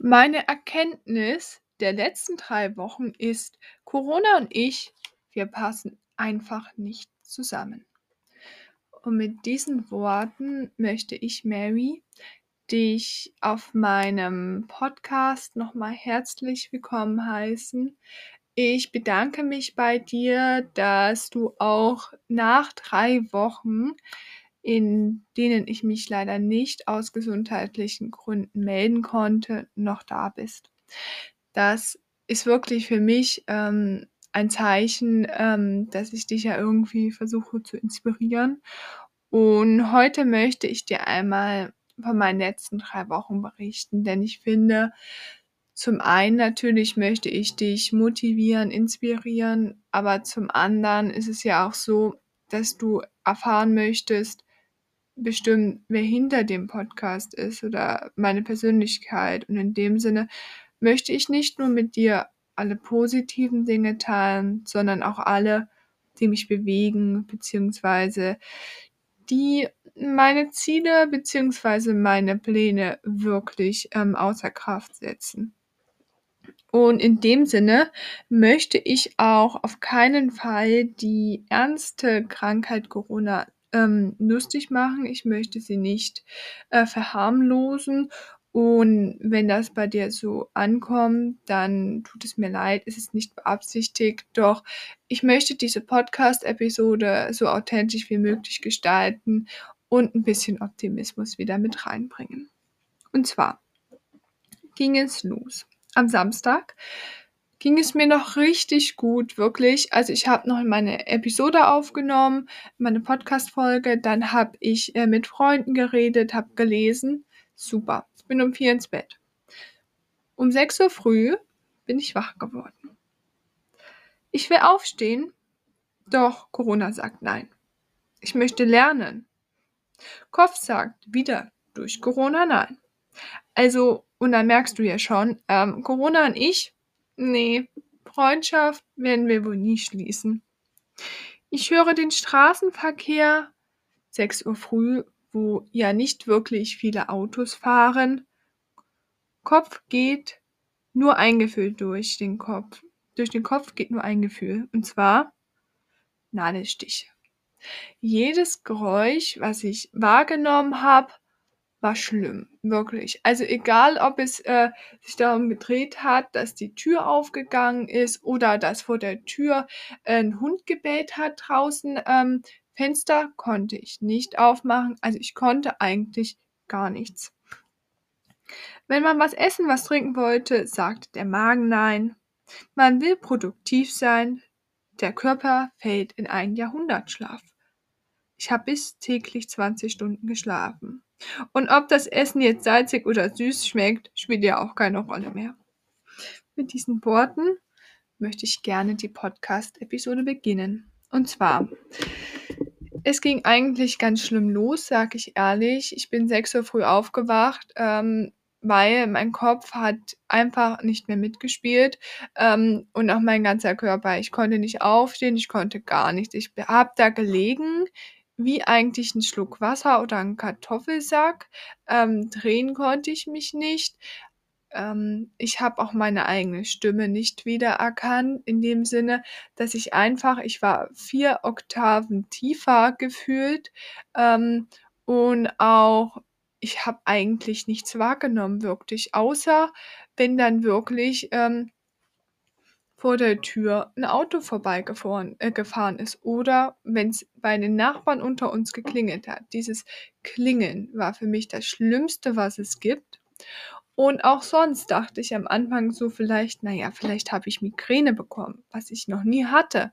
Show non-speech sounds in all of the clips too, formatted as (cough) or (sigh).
Meine Erkenntnis der letzten drei Wochen ist, Corona und ich, wir passen einfach nicht zusammen. Und mit diesen Worten möchte ich, Mary, dich auf meinem Podcast nochmal herzlich willkommen heißen. Ich bedanke mich bei dir, dass du auch nach drei Wochen in denen ich mich leider nicht aus gesundheitlichen Gründen melden konnte, noch da bist. Das ist wirklich für mich ähm, ein Zeichen, ähm, dass ich dich ja irgendwie versuche zu inspirieren. Und heute möchte ich dir einmal von meinen letzten drei Wochen berichten, denn ich finde, zum einen natürlich möchte ich dich motivieren, inspirieren, aber zum anderen ist es ja auch so, dass du erfahren möchtest, bestimmen, wer hinter dem Podcast ist oder meine Persönlichkeit. Und in dem Sinne möchte ich nicht nur mit dir alle positiven Dinge teilen, sondern auch alle, die mich bewegen, beziehungsweise die meine Ziele beziehungsweise meine Pläne wirklich ähm, außer Kraft setzen. Und in dem Sinne möchte ich auch auf keinen Fall die ernste Krankheit Corona ähm, lustig machen. Ich möchte sie nicht äh, verharmlosen. Und wenn das bei dir so ankommt, dann tut es mir leid, es ist nicht beabsichtigt. Doch ich möchte diese Podcast-Episode so authentisch wie möglich gestalten und ein bisschen Optimismus wieder mit reinbringen. Und zwar ging es los. Am Samstag ging es mir noch richtig gut, wirklich. Also ich habe noch meine Episode aufgenommen, meine Podcast-Folge, dann habe ich äh, mit Freunden geredet, habe gelesen. Super. Ich bin um vier ins Bett. Um sechs Uhr früh bin ich wach geworden. Ich will aufstehen, doch Corona sagt nein. Ich möchte lernen. Kopf sagt wieder durch Corona nein. Also, und dann merkst du ja schon, ähm, Corona und ich, Nee, Freundschaft werden wir wohl nie schließen. Ich höre den Straßenverkehr, 6 Uhr früh, wo ja nicht wirklich viele Autos fahren. Kopf geht nur ein Gefühl durch den Kopf. Durch den Kopf geht nur ein Gefühl. Und zwar Nadelstiche. Jedes Geräusch, was ich wahrgenommen habe, war schlimm, wirklich. Also egal, ob es äh, sich darum gedreht hat, dass die Tür aufgegangen ist oder dass vor der Tür ein Hund gebellt hat draußen, ähm, Fenster konnte ich nicht aufmachen. Also ich konnte eigentlich gar nichts. Wenn man was essen, was trinken wollte, sagte der Magen nein. Man will produktiv sein. Der Körper fällt in einen Jahrhundertschlaf. Ich habe bis täglich 20 Stunden geschlafen. Und ob das Essen jetzt salzig oder süß schmeckt, spielt ja auch keine Rolle mehr. Mit diesen Worten möchte ich gerne die Podcast-Episode beginnen. Und zwar, es ging eigentlich ganz schlimm los, sag ich ehrlich. Ich bin sechs Uhr früh aufgewacht, ähm, weil mein Kopf hat einfach nicht mehr mitgespielt ähm, und auch mein ganzer Körper. Ich konnte nicht aufstehen, ich konnte gar nichts. Ich habe da gelegen wie eigentlich ein Schluck Wasser oder ein Kartoffelsack. Ähm, drehen konnte ich mich nicht. Ähm, ich habe auch meine eigene Stimme nicht wiedererkannt, in dem Sinne, dass ich einfach ich war vier Oktaven tiefer gefühlt, ähm, und auch ich habe eigentlich nichts wahrgenommen wirklich, außer wenn dann wirklich, ähm vor der Tür ein Auto vorbeigefahren äh, gefahren ist oder wenn es bei den Nachbarn unter uns geklingelt hat. Dieses Klingeln war für mich das Schlimmste, was es gibt. Und auch sonst dachte ich am Anfang so vielleicht, naja, vielleicht habe ich Migräne bekommen, was ich noch nie hatte.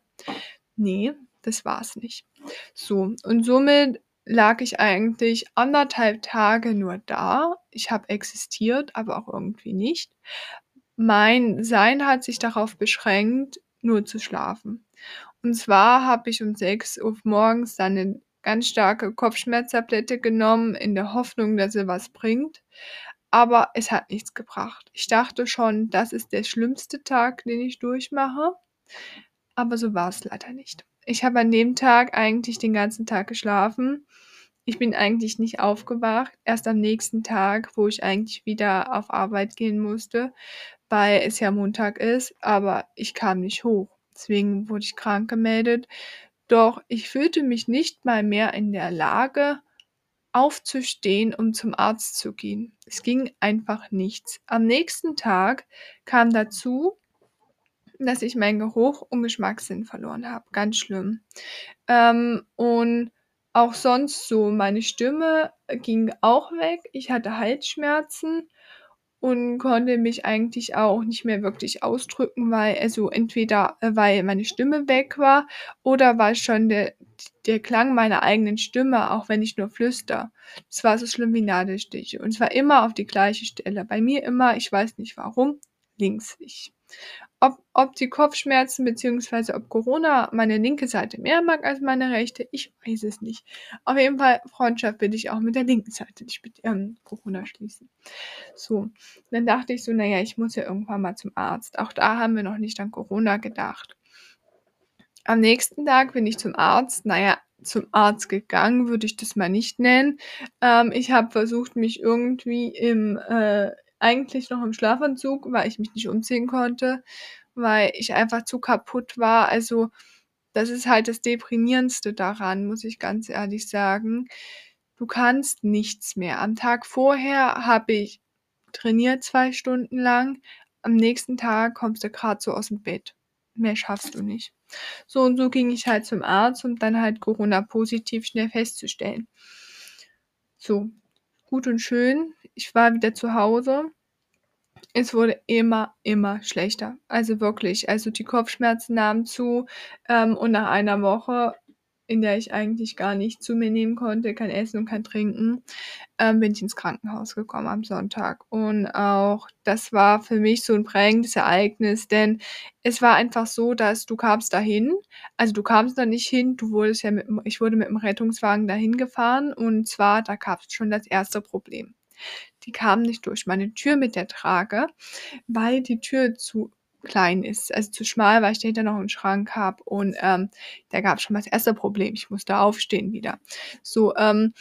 Nee, das war es nicht. So, und somit lag ich eigentlich anderthalb Tage nur da. Ich habe existiert, aber auch irgendwie nicht. Mein Sein hat sich darauf beschränkt, nur zu schlafen. Und zwar habe ich um 6 Uhr morgens dann eine ganz starke Kopfschmerztablette genommen, in der Hoffnung, dass sie was bringt. Aber es hat nichts gebracht. Ich dachte schon, das ist der schlimmste Tag, den ich durchmache. Aber so war es leider nicht. Ich habe an dem Tag eigentlich den ganzen Tag geschlafen. ich bin eigentlich nicht aufgewacht, erst am nächsten Tag, wo ich eigentlich wieder auf Arbeit gehen musste, weil es ja Montag ist, aber ich kam nicht hoch. Deswegen wurde ich krank gemeldet. Doch ich fühlte mich nicht mal mehr in der Lage, aufzustehen, um zum Arzt zu gehen. Es ging einfach nichts. Am nächsten Tag kam dazu, dass ich meinen Geruch und Geschmackssinn verloren habe. Ganz schlimm. Ähm, und auch sonst so, meine Stimme ging auch weg. Ich hatte Halsschmerzen und konnte mich eigentlich auch nicht mehr wirklich ausdrücken, weil also entweder äh, weil meine Stimme weg war oder weil schon der der Klang meiner eigenen Stimme, auch wenn ich nur flüster. Das war so schlimm wie Nadelstiche und zwar immer auf die gleiche Stelle. Bei mir immer, ich weiß nicht warum, links. Ich ob, ob die Kopfschmerzen bzw. ob Corona meine linke Seite mehr mag als meine rechte, ich weiß es nicht. Auf jeden Fall, Freundschaft will ich auch mit der linken Seite nicht mit ähm, Corona schließen. So, dann dachte ich so, naja, ich muss ja irgendwann mal zum Arzt. Auch da haben wir noch nicht an Corona gedacht. Am nächsten Tag bin ich zum Arzt. Naja, zum Arzt gegangen, würde ich das mal nicht nennen. Ähm, ich habe versucht, mich irgendwie im äh, eigentlich noch im Schlafanzug, weil ich mich nicht umziehen konnte, weil ich einfach zu kaputt war. Also, das ist halt das Deprimierendste daran, muss ich ganz ehrlich sagen. Du kannst nichts mehr. Am Tag vorher habe ich trainiert zwei Stunden lang. Am nächsten Tag kommst du gerade so aus dem Bett. Mehr schaffst du nicht. So und so ging ich halt zum Arzt, um dann halt Corona positiv schnell festzustellen. So, gut und schön. Ich war wieder zu Hause. Es wurde immer, immer schlechter. Also wirklich. Also die Kopfschmerzen nahmen zu. Ähm, und nach einer Woche, in der ich eigentlich gar nicht zu mir nehmen konnte, kein Essen und kein Trinken, ähm, bin ich ins Krankenhaus gekommen am Sonntag. Und auch das war für mich so ein prägendes Ereignis, denn es war einfach so, dass du kamst dahin, also du kamst da nicht hin, du wurdest ja mit, ich wurde mit dem Rettungswagen dahin gefahren und zwar, da gab es schon das erste Problem. Die kamen nicht durch meine Tür mit der Trage, weil die Tür zu klein ist, also zu schmal, weil ich dahinter noch einen Schrank habe und ähm, da gab es schon mal das erste Problem. Ich musste aufstehen wieder. So, ähm,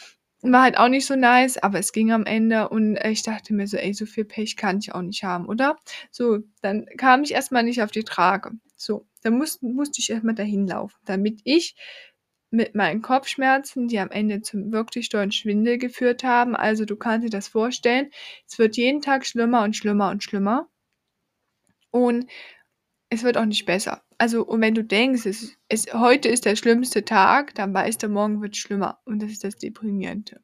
war halt auch nicht so nice, aber es ging am Ende und ich dachte mir so, ey, so viel Pech kann ich auch nicht haben, oder? So, dann kam ich erstmal nicht auf die Trage. So, dann musste, musste ich erstmal dahin laufen, damit ich mit meinen Kopfschmerzen, die am Ende zum wirklich dollen Schwindel geführt haben. Also du kannst dir das vorstellen, es wird jeden Tag schlimmer und schlimmer und schlimmer. Und es wird auch nicht besser. Also, und wenn du denkst, es, es, heute ist der schlimmste Tag, dann weißt du, morgen wird es schlimmer. Und das ist das Deprimierende.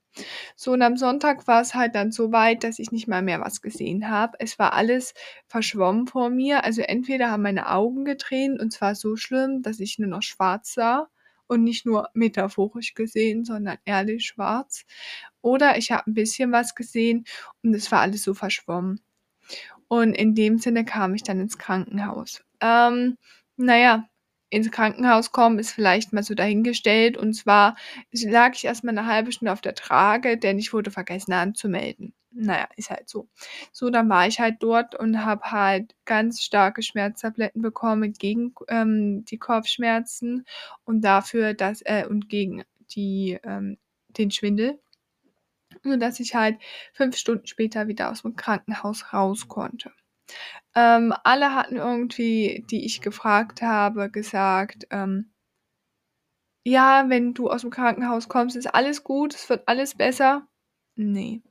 So, und am Sonntag war es halt dann so weit, dass ich nicht mal mehr was gesehen habe. Es war alles verschwommen vor mir. Also entweder haben meine Augen getränt und zwar so schlimm, dass ich nur noch schwarz sah und nicht nur metaphorisch gesehen, sondern ehrlich schwarz. Oder ich habe ein bisschen was gesehen und es war alles so verschwommen. Und in dem Sinne kam ich dann ins Krankenhaus. Ähm, naja, ins Krankenhaus kommen ist vielleicht mal so dahingestellt. Und zwar lag ich erstmal eine halbe Stunde auf der Trage, denn ich wurde vergessen anzumelden naja, ist halt so. So, dann war ich halt dort und habe halt ganz starke Schmerztabletten bekommen gegen ähm, die Kopfschmerzen und dafür, dass äh, und gegen die ähm, den Schwindel, nur dass ich halt fünf Stunden später wieder aus dem Krankenhaus raus konnte. Ähm, alle hatten irgendwie, die ich gefragt habe, gesagt, ähm, ja, wenn du aus dem Krankenhaus kommst, ist alles gut, es wird alles besser. Nee.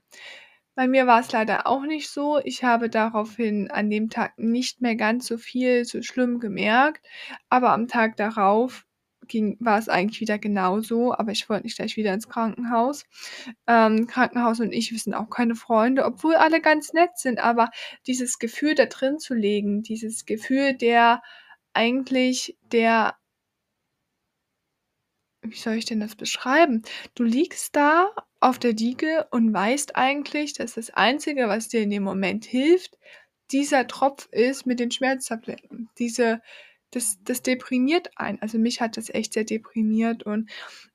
Bei mir war es leider auch nicht so. Ich habe daraufhin an dem Tag nicht mehr ganz so viel so schlimm gemerkt, aber am Tag darauf ging war es eigentlich wieder genauso, aber ich wollte nicht gleich wieder ins Krankenhaus. Ähm, Krankenhaus und ich, wir sind auch keine Freunde, obwohl alle ganz nett sind, aber dieses Gefühl da drin zu legen, dieses Gefühl der eigentlich der wie soll ich denn das beschreiben? Du liegst da auf der Diege und weißt eigentlich, dass das Einzige, was dir in dem Moment hilft, dieser Tropf ist mit den Schmerztabletten. Diese, das, das deprimiert einen. Also mich hat das echt sehr deprimiert und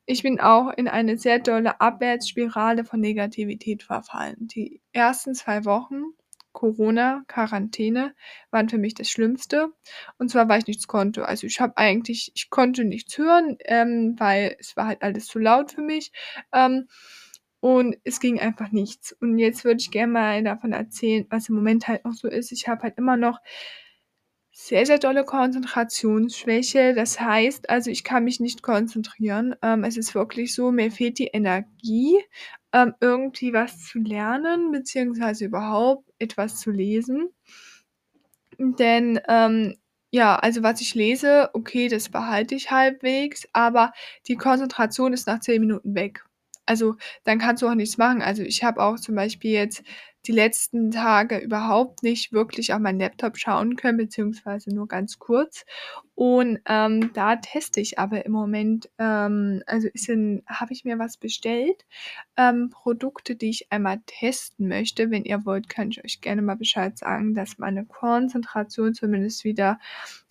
ich bin auch in eine sehr dolle Abwärtsspirale von Negativität verfallen. Die ersten zwei Wochen Corona, Quarantäne waren für mich das Schlimmste. Und zwar, weil ich nichts konnte. Also ich habe eigentlich, ich konnte nichts hören, ähm, weil es war halt alles zu laut für mich. Ähm, und es ging einfach nichts. Und jetzt würde ich gerne mal davon erzählen, was im Moment halt noch so ist. Ich habe halt immer noch sehr, sehr dolle Konzentrationsschwäche. Das heißt also, ich kann mich nicht konzentrieren. Ähm, es ist wirklich so, mir fehlt die Energie, ähm, irgendwie was zu lernen, beziehungsweise überhaupt etwas zu lesen. Denn, ähm, ja, also was ich lese, okay, das behalte ich halbwegs, aber die Konzentration ist nach 10 Minuten weg. Also, dann kannst du auch nichts machen. Also, ich habe auch zum Beispiel jetzt die letzten Tage überhaupt nicht wirklich auf meinen Laptop schauen können, beziehungsweise nur ganz kurz. Und ähm, da teste ich aber im Moment, ähm, also habe ich mir was bestellt, ähm, Produkte, die ich einmal testen möchte. Wenn ihr wollt, kann ich euch gerne mal Bescheid sagen, dass meine Konzentration zumindest wieder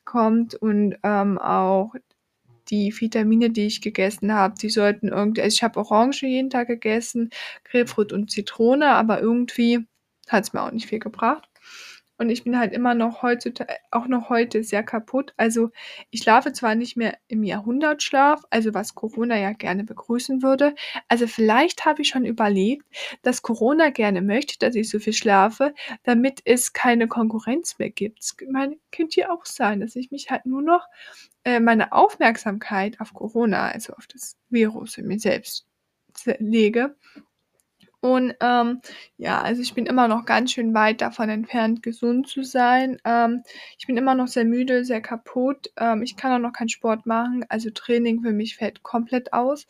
kommt und ähm, auch die Vitamine, die ich gegessen habe, die sollten irgendwie, also ich habe Orange jeden Tag gegessen, Grapefruit und Zitrone, aber irgendwie hat es mir auch nicht viel gebracht. Und ich bin halt immer noch heutzutage, auch noch heute sehr kaputt. Also ich schlafe zwar nicht mehr im Jahrhundertschlaf, also was Corona ja gerne begrüßen würde. Also vielleicht habe ich schon überlegt, dass Corona gerne möchte, dass ich so viel schlafe, damit es keine Konkurrenz mehr gibt. Es könnte ja auch sein, dass ich mich halt nur noch äh, meine Aufmerksamkeit auf Corona, also auf das Virus in mir selbst lege. Und ähm, ja, also ich bin immer noch ganz schön weit davon entfernt, gesund zu sein. Ähm, ich bin immer noch sehr müde, sehr kaputt. Ähm, ich kann auch noch keinen Sport machen. Also Training für mich fällt komplett aus.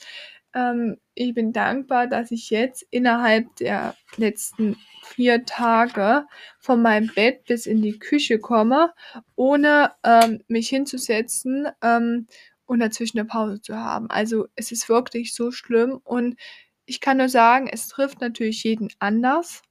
Ähm, ich bin dankbar, dass ich jetzt innerhalb der letzten vier Tage von meinem Bett bis in die Küche komme, ohne ähm, mich hinzusetzen ähm, und dazwischen eine Pause zu haben. Also es ist wirklich so schlimm und ich kann nur sagen, es trifft natürlich jeden anders.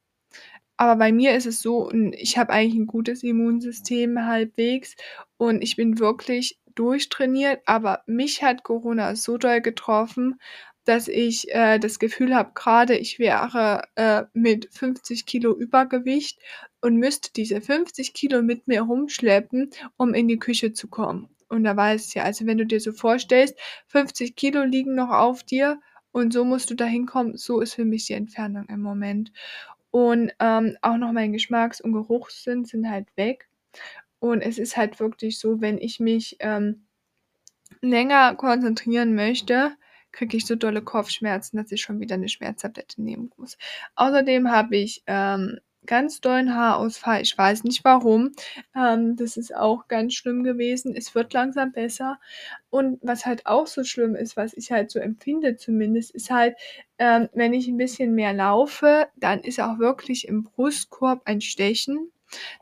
Aber bei mir ist es so, ich habe eigentlich ein gutes Immunsystem halbwegs und ich bin wirklich durchtrainiert, aber mich hat Corona so doll getroffen, dass ich äh, das Gefühl habe, gerade ich wäre äh, mit 50 Kilo Übergewicht und müsste diese 50 Kilo mit mir rumschleppen, um in die Küche zu kommen. Und da weiß ich ja, also wenn du dir so vorstellst, 50 Kilo liegen noch auf dir und so musst du da hinkommen, so ist für mich die Entfernung im Moment. Und ähm, auch noch mein Geschmacks- und Geruchssinn sind halt weg. Und es ist halt wirklich so, wenn ich mich ähm, länger konzentrieren möchte, kriege ich so dolle Kopfschmerzen, dass ich schon wieder eine Schmerztablette nehmen muss. Außerdem habe ich ähm, ganz dollen Haarausfall. Ich weiß nicht warum. Ähm, das ist auch ganz schlimm gewesen. Es wird langsam besser. Und was halt auch so schlimm ist, was ich halt so empfinde zumindest, ist halt, ähm, wenn ich ein bisschen mehr laufe, dann ist auch wirklich im Brustkorb ein Stechen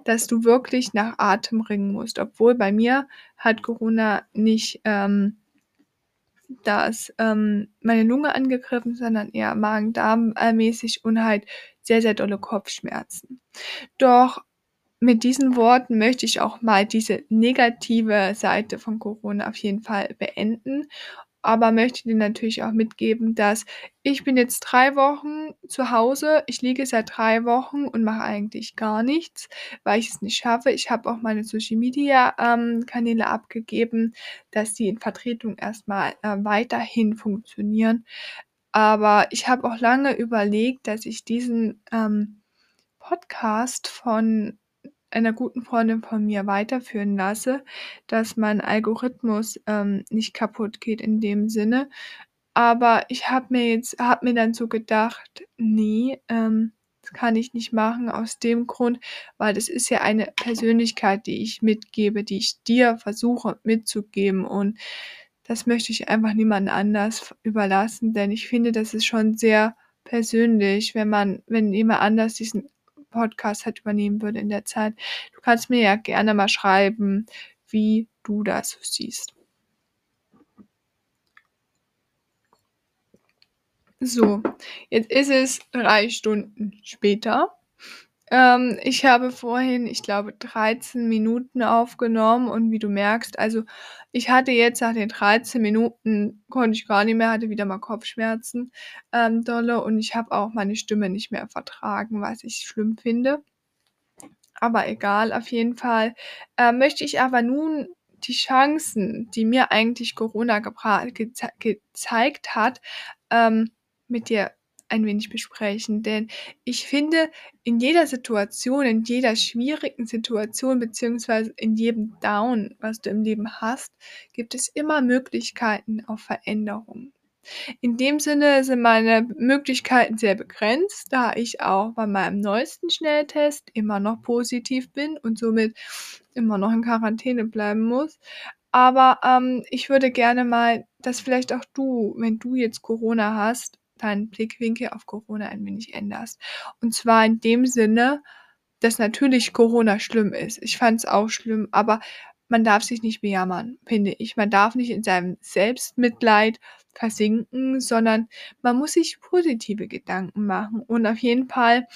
dass du wirklich nach Atem ringen musst. Obwohl bei mir hat Corona nicht ähm, das ähm, meine Lunge angegriffen, sondern eher Magen-Darm-mäßig und halt sehr, sehr dolle Kopfschmerzen. Doch mit diesen Worten möchte ich auch mal diese negative Seite von Corona auf jeden Fall beenden aber möchte dir natürlich auch mitgeben, dass ich bin jetzt drei Wochen zu Hause. Ich liege seit drei Wochen und mache eigentlich gar nichts, weil ich es nicht schaffe. Ich habe auch meine Social Media ähm, Kanäle abgegeben, dass die in Vertretung erstmal äh, weiterhin funktionieren. Aber ich habe auch lange überlegt, dass ich diesen ähm, Podcast von einer guten Freundin von mir weiterführen lasse, dass mein Algorithmus ähm, nicht kaputt geht in dem Sinne. Aber ich habe mir jetzt, habe mir dann so gedacht, nee, ähm, das kann ich nicht machen aus dem Grund, weil das ist ja eine Persönlichkeit, die ich mitgebe, die ich dir versuche mitzugeben und das möchte ich einfach niemand anders überlassen, denn ich finde, das ist schon sehr persönlich, wenn man, wenn jemand anders diesen Podcast halt übernehmen würde in der Zeit. Du kannst mir ja gerne mal schreiben, wie du das siehst. So, jetzt ist es drei Stunden später. Ähm, ich habe vorhin, ich glaube, 13 Minuten aufgenommen und wie du merkst, also ich hatte jetzt nach den 13 Minuten, konnte ich gar nicht mehr, hatte wieder mal Kopfschmerzen ähm, dolle und ich habe auch meine Stimme nicht mehr vertragen, was ich schlimm finde. aber egal, auf jeden Fall, äh, möchte ich aber nun die Chancen, die mir eigentlich Corona gezei gezeigt hat, ähm, mit dir ein wenig besprechen. Denn ich finde, in jeder Situation, in jeder schwierigen Situation beziehungsweise in jedem Down, was du im Leben hast, gibt es immer Möglichkeiten auf Veränderung. In dem Sinne sind meine Möglichkeiten sehr begrenzt, da ich auch bei meinem neuesten Schnelltest immer noch positiv bin und somit immer noch in Quarantäne bleiben muss. Aber, ähm, ich würde gerne mal, dass vielleicht auch du, wenn du jetzt Corona hast, deinen Blickwinkel auf Corona ein wenig änderst. Und zwar in dem Sinne, dass natürlich Corona schlimm ist. Ich fand es auch schlimm, aber man darf sich nicht bejammern, finde ich. Man darf nicht in seinem Selbstmitleid versinken, sondern man muss sich positive Gedanken machen. Und auf jeden Fall,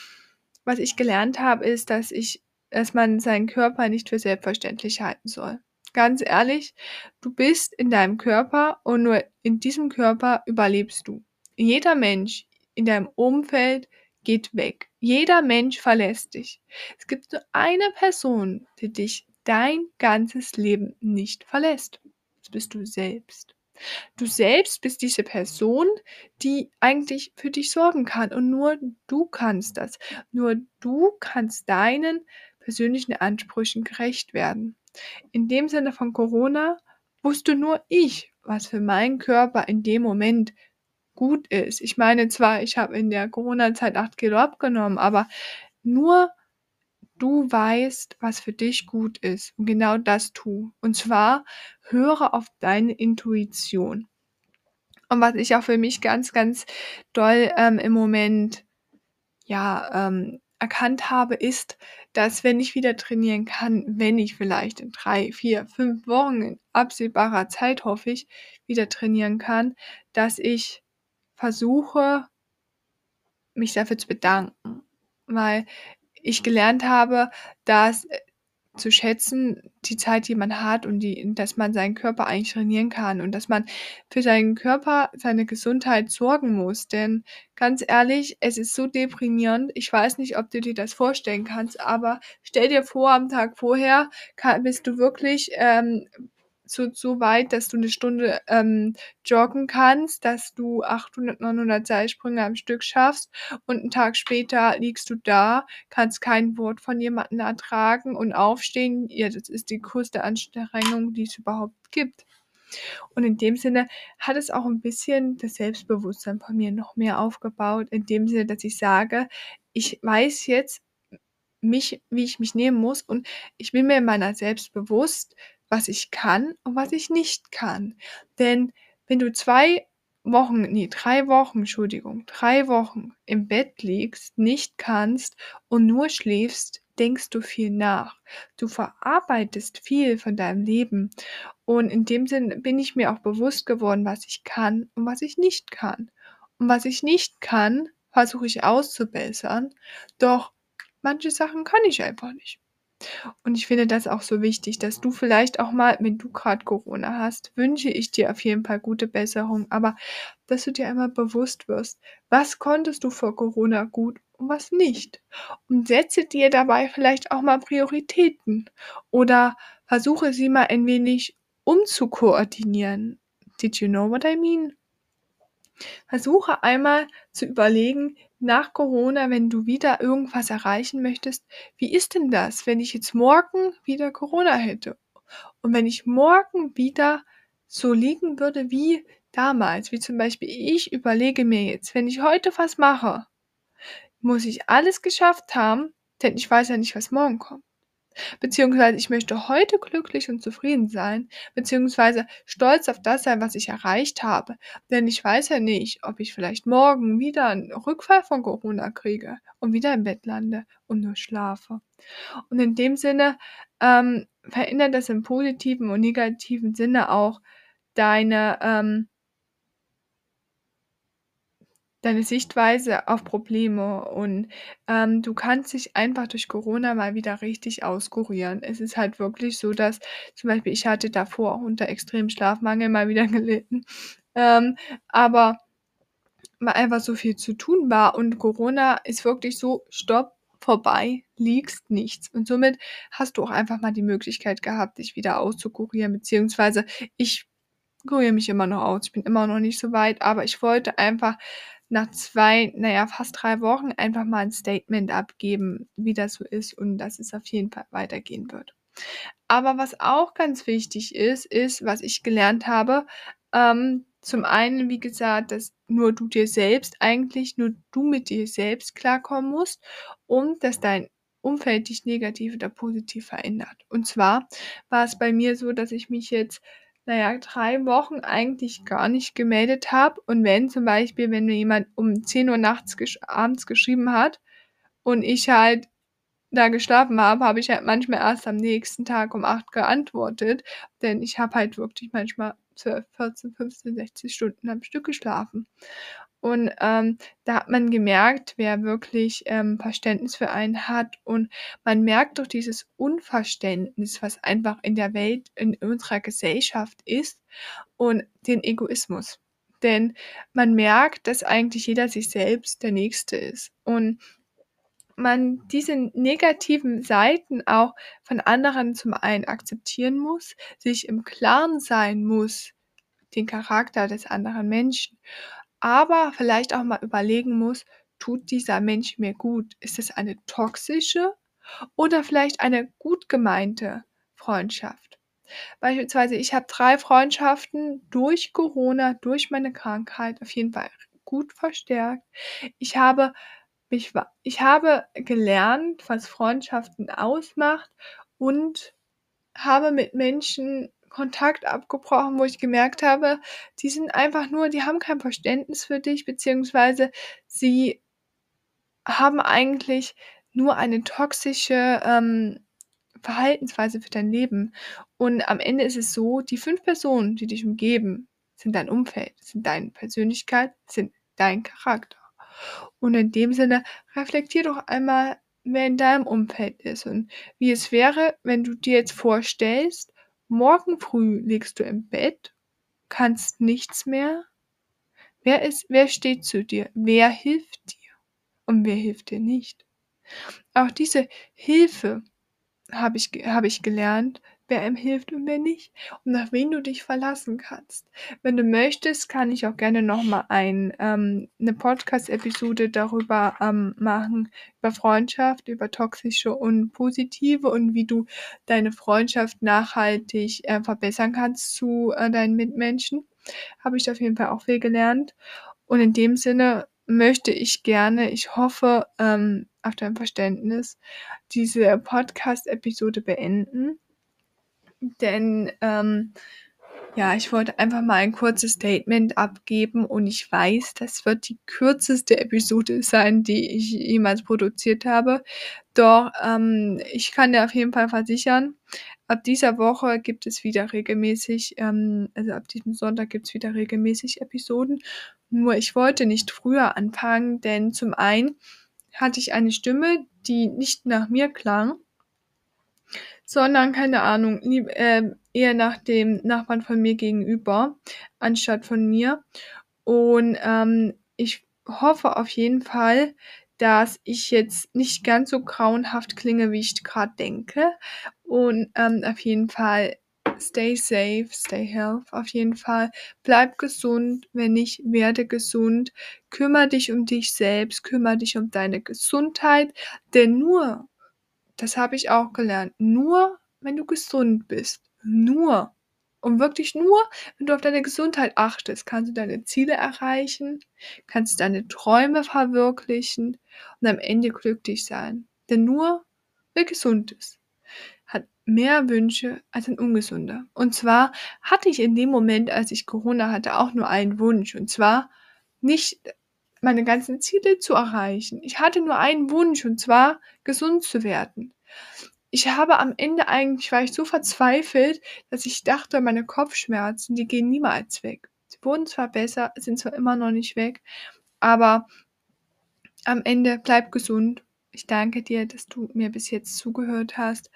was ich gelernt habe, ist, dass ich dass man seinen Körper nicht für selbstverständlich halten soll. Ganz ehrlich, du bist in deinem Körper und nur in diesem Körper überlebst du. Jeder Mensch in deinem Umfeld geht weg. Jeder Mensch verlässt dich. Es gibt nur eine Person, die dich dein ganzes Leben nicht verlässt. Das bist du selbst. Du selbst bist diese Person, die eigentlich für dich sorgen kann und nur du kannst das. Nur du kannst deinen persönlichen Ansprüchen gerecht werden. In dem Sinne von Corona wusste nur ich, was für meinen Körper in dem Moment gut ist. Ich meine zwar, ich habe in der Corona-Zeit 8 Kilo abgenommen, aber nur du weißt, was für dich gut ist und genau das tu. Und zwar höre auf deine Intuition. Und was ich auch für mich ganz, ganz doll ähm, im Moment ja ähm, erkannt habe, ist, dass wenn ich wieder trainieren kann, wenn ich vielleicht in drei, vier, fünf Wochen in absehbarer Zeit, hoffe ich, wieder trainieren kann, dass ich versuche, mich dafür zu bedanken, weil ich gelernt habe, dass äh, zu schätzen, die Zeit, die man hat und die, dass man seinen Körper eigentlich trainieren kann und dass man für seinen Körper, seine Gesundheit sorgen muss. Denn ganz ehrlich, es ist so deprimierend. Ich weiß nicht, ob du dir das vorstellen kannst, aber stell dir vor, am Tag vorher kann, bist du wirklich ähm, so, so weit, dass du eine Stunde ähm, joggen kannst, dass du 800, 900 Seilsprünge am Stück schaffst und einen Tag später liegst du da, kannst kein Wort von jemandem ertragen und aufstehen. Ja, das ist die größte Anstrengung, die es überhaupt gibt. Und in dem Sinne hat es auch ein bisschen das Selbstbewusstsein von mir noch mehr aufgebaut, in dem Sinne, dass ich sage, ich weiß jetzt mich, wie ich mich nehmen muss und ich bin mir meiner selbst bewusst, was ich kann und was ich nicht kann. Denn wenn du zwei Wochen, nee, drei Wochen, Entschuldigung, drei Wochen im Bett liegst, nicht kannst und nur schläfst, denkst du viel nach. Du verarbeitest viel von deinem Leben. Und in dem Sinn bin ich mir auch bewusst geworden, was ich kann und was ich nicht kann. Und was ich nicht kann, versuche ich auszubessern. Doch manche Sachen kann ich einfach nicht. Und ich finde das auch so wichtig, dass du vielleicht auch mal, wenn du gerade Corona hast, wünsche ich dir auf jeden Fall gute Besserung, aber dass du dir einmal bewusst wirst, was konntest du vor Corona gut und was nicht. Und setze dir dabei vielleicht auch mal Prioritäten oder versuche sie mal ein wenig umzukoordinieren. Did you know what I mean? Versuche einmal zu überlegen, nach Corona, wenn du wieder irgendwas erreichen möchtest, wie ist denn das, wenn ich jetzt morgen wieder Corona hätte? Und wenn ich morgen wieder so liegen würde wie damals, wie zum Beispiel ich überlege mir jetzt, wenn ich heute was mache, muss ich alles geschafft haben, denn ich weiß ja nicht, was morgen kommt. Beziehungsweise ich möchte heute glücklich und zufrieden sein, beziehungsweise stolz auf das sein, was ich erreicht habe. Denn ich weiß ja nicht, ob ich vielleicht morgen wieder einen Rückfall von Corona kriege und wieder im Bett lande und nur schlafe. Und in dem Sinne ähm, verändert das im positiven und negativen Sinne auch deine ähm, deine Sichtweise auf Probleme und ähm, du kannst dich einfach durch Corona mal wieder richtig auskurieren. Es ist halt wirklich so, dass zum Beispiel ich hatte davor auch unter extremem Schlafmangel mal wieder (laughs) gelitten, ähm, aber weil einfach so viel zu tun war und Corona ist wirklich so Stopp vorbei liegst, nichts. Und somit hast du auch einfach mal die Möglichkeit gehabt, dich wieder auszukurieren, beziehungsweise ich kuriere mich immer noch aus. Ich bin immer noch nicht so weit, aber ich wollte einfach nach zwei, naja, fast drei Wochen einfach mal ein Statement abgeben, wie das so ist und dass es auf jeden Fall weitergehen wird. Aber was auch ganz wichtig ist, ist, was ich gelernt habe, ähm, zum einen, wie gesagt, dass nur du dir selbst eigentlich, nur du mit dir selbst klarkommen musst und dass dein Umfeld dich negativ oder positiv verändert. Und zwar war es bei mir so, dass ich mich jetzt, naja, drei Wochen eigentlich gar nicht gemeldet habe. Und wenn zum Beispiel, wenn mir jemand um 10 Uhr nachts gesch abends geschrieben hat und ich halt da geschlafen habe, habe ich halt manchmal erst am nächsten Tag um 8 geantwortet, denn ich habe halt wirklich manchmal 12, 14, 15, 60 Stunden am Stück geschlafen. Und ähm, da hat man gemerkt, wer wirklich ähm, Verständnis für einen hat. Und man merkt doch dieses Unverständnis, was einfach in der Welt, in unserer Gesellschaft ist und den Egoismus. Denn man merkt, dass eigentlich jeder sich selbst der Nächste ist. Und man diese negativen Seiten auch von anderen zum einen akzeptieren muss, sich im Klaren sein muss, den Charakter des anderen Menschen, aber vielleicht auch mal überlegen muss, tut dieser Mensch mir gut? Ist es eine toxische oder vielleicht eine gut gemeinte Freundschaft? Beispielsweise, ich habe drei Freundschaften durch Corona, durch meine Krankheit auf jeden Fall gut verstärkt. Ich habe ich, ich habe gelernt, was Freundschaften ausmacht und habe mit Menschen Kontakt abgebrochen, wo ich gemerkt habe, die sind einfach nur, die haben kein Verständnis für dich, beziehungsweise sie haben eigentlich nur eine toxische ähm, Verhaltensweise für dein Leben. Und am Ende ist es so, die fünf Personen, die dich umgeben, sind dein Umfeld, sind deine Persönlichkeit, sind dein Charakter. Und in dem Sinne, reflektier doch einmal, wer in deinem Umfeld ist und wie es wäre, wenn du dir jetzt vorstellst, morgen früh liegst du im Bett, kannst nichts mehr. Wer ist, wer steht zu dir? Wer hilft dir? Und wer hilft dir nicht? Auch diese Hilfe habe ich, habe ich gelernt, wer einem hilft und wer nicht und auf wen du dich verlassen kannst. Wenn du möchtest, kann ich auch gerne nochmal ein, ähm, eine Podcast-Episode darüber ähm, machen, über Freundschaft, über toxische und positive und wie du deine Freundschaft nachhaltig äh, verbessern kannst zu äh, deinen Mitmenschen. Habe ich auf jeden Fall auch viel gelernt. Und in dem Sinne möchte ich gerne, ich hoffe ähm, auf dein Verständnis, diese Podcast-Episode beenden denn ähm, ja, ich wollte einfach mal ein kurzes Statement abgeben und ich weiß, das wird die kürzeste Episode sein, die ich jemals produziert habe. Doch ähm, ich kann dir auf jeden Fall versichern, ab dieser Woche gibt es wieder regelmäßig, ähm, also ab diesem Sonntag gibt es wieder regelmäßig Episoden. Nur ich wollte nicht früher anfangen, denn zum einen hatte ich eine Stimme, die nicht nach mir klang sondern keine Ahnung, lieb, äh, eher nach dem Nachbarn von mir gegenüber, anstatt von mir. Und ähm, ich hoffe auf jeden Fall, dass ich jetzt nicht ganz so grauenhaft klinge, wie ich gerade denke. Und ähm, auf jeden Fall stay safe, stay health, auf jeden Fall. Bleib gesund, wenn nicht, werde gesund. Kümmer dich um dich selbst, kümmer dich um deine Gesundheit, denn nur das habe ich auch gelernt. Nur, wenn du gesund bist. Nur. Und wirklich nur, wenn du auf deine Gesundheit achtest, kannst du deine Ziele erreichen, kannst deine Träume verwirklichen und am Ende glücklich sein. Denn nur wer gesund ist, hat mehr Wünsche als ein ungesunder. Und zwar hatte ich in dem Moment, als ich Corona hatte, auch nur einen Wunsch. Und zwar nicht meine ganzen Ziele zu erreichen. Ich hatte nur einen Wunsch und zwar gesund zu werden. Ich habe am Ende eigentlich, war ich so verzweifelt, dass ich dachte, meine Kopfschmerzen, die gehen niemals weg. Sie wurden zwar besser, sind zwar immer noch nicht weg, aber am Ende bleib gesund. Ich danke dir, dass du mir bis jetzt zugehört hast.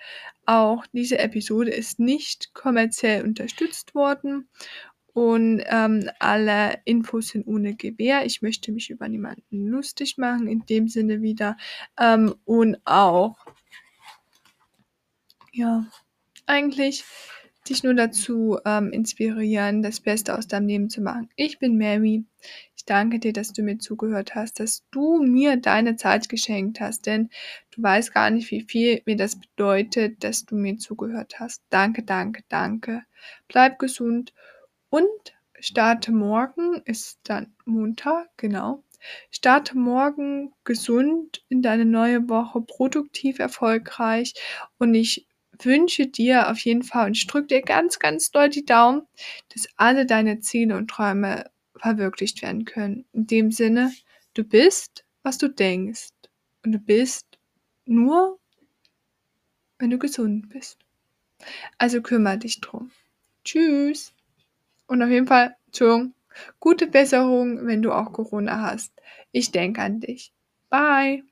Auch diese Episode ist nicht kommerziell unterstützt worden und ähm, alle Infos sind ohne Gewähr. Ich möchte mich über niemanden lustig machen, in dem Sinne wieder. Ähm, und auch, ja, eigentlich dich nur dazu ähm, inspirieren, das Beste aus deinem Leben zu machen. Ich bin Mary. Ich danke dir, dass du mir zugehört hast, dass du mir deine Zeit geschenkt hast, denn du weißt gar nicht, wie viel mir das bedeutet, dass du mir zugehört hast. Danke, danke, danke. Bleib gesund und starte morgen, ist dann Montag, genau. Starte morgen gesund in deine neue Woche, produktiv, erfolgreich und ich wünsche dir auf jeden Fall und ich drücke dir ganz, ganz doll die Daumen, dass alle deine Ziele und Träume verwirklicht werden können. In dem Sinne, du bist, was du denkst. Und du bist nur, wenn du gesund bist. Also kümmere dich drum. Tschüss. Und auf jeden Fall, Entschuldigung, gute Besserung, wenn du auch Corona hast. Ich denke an dich. Bye.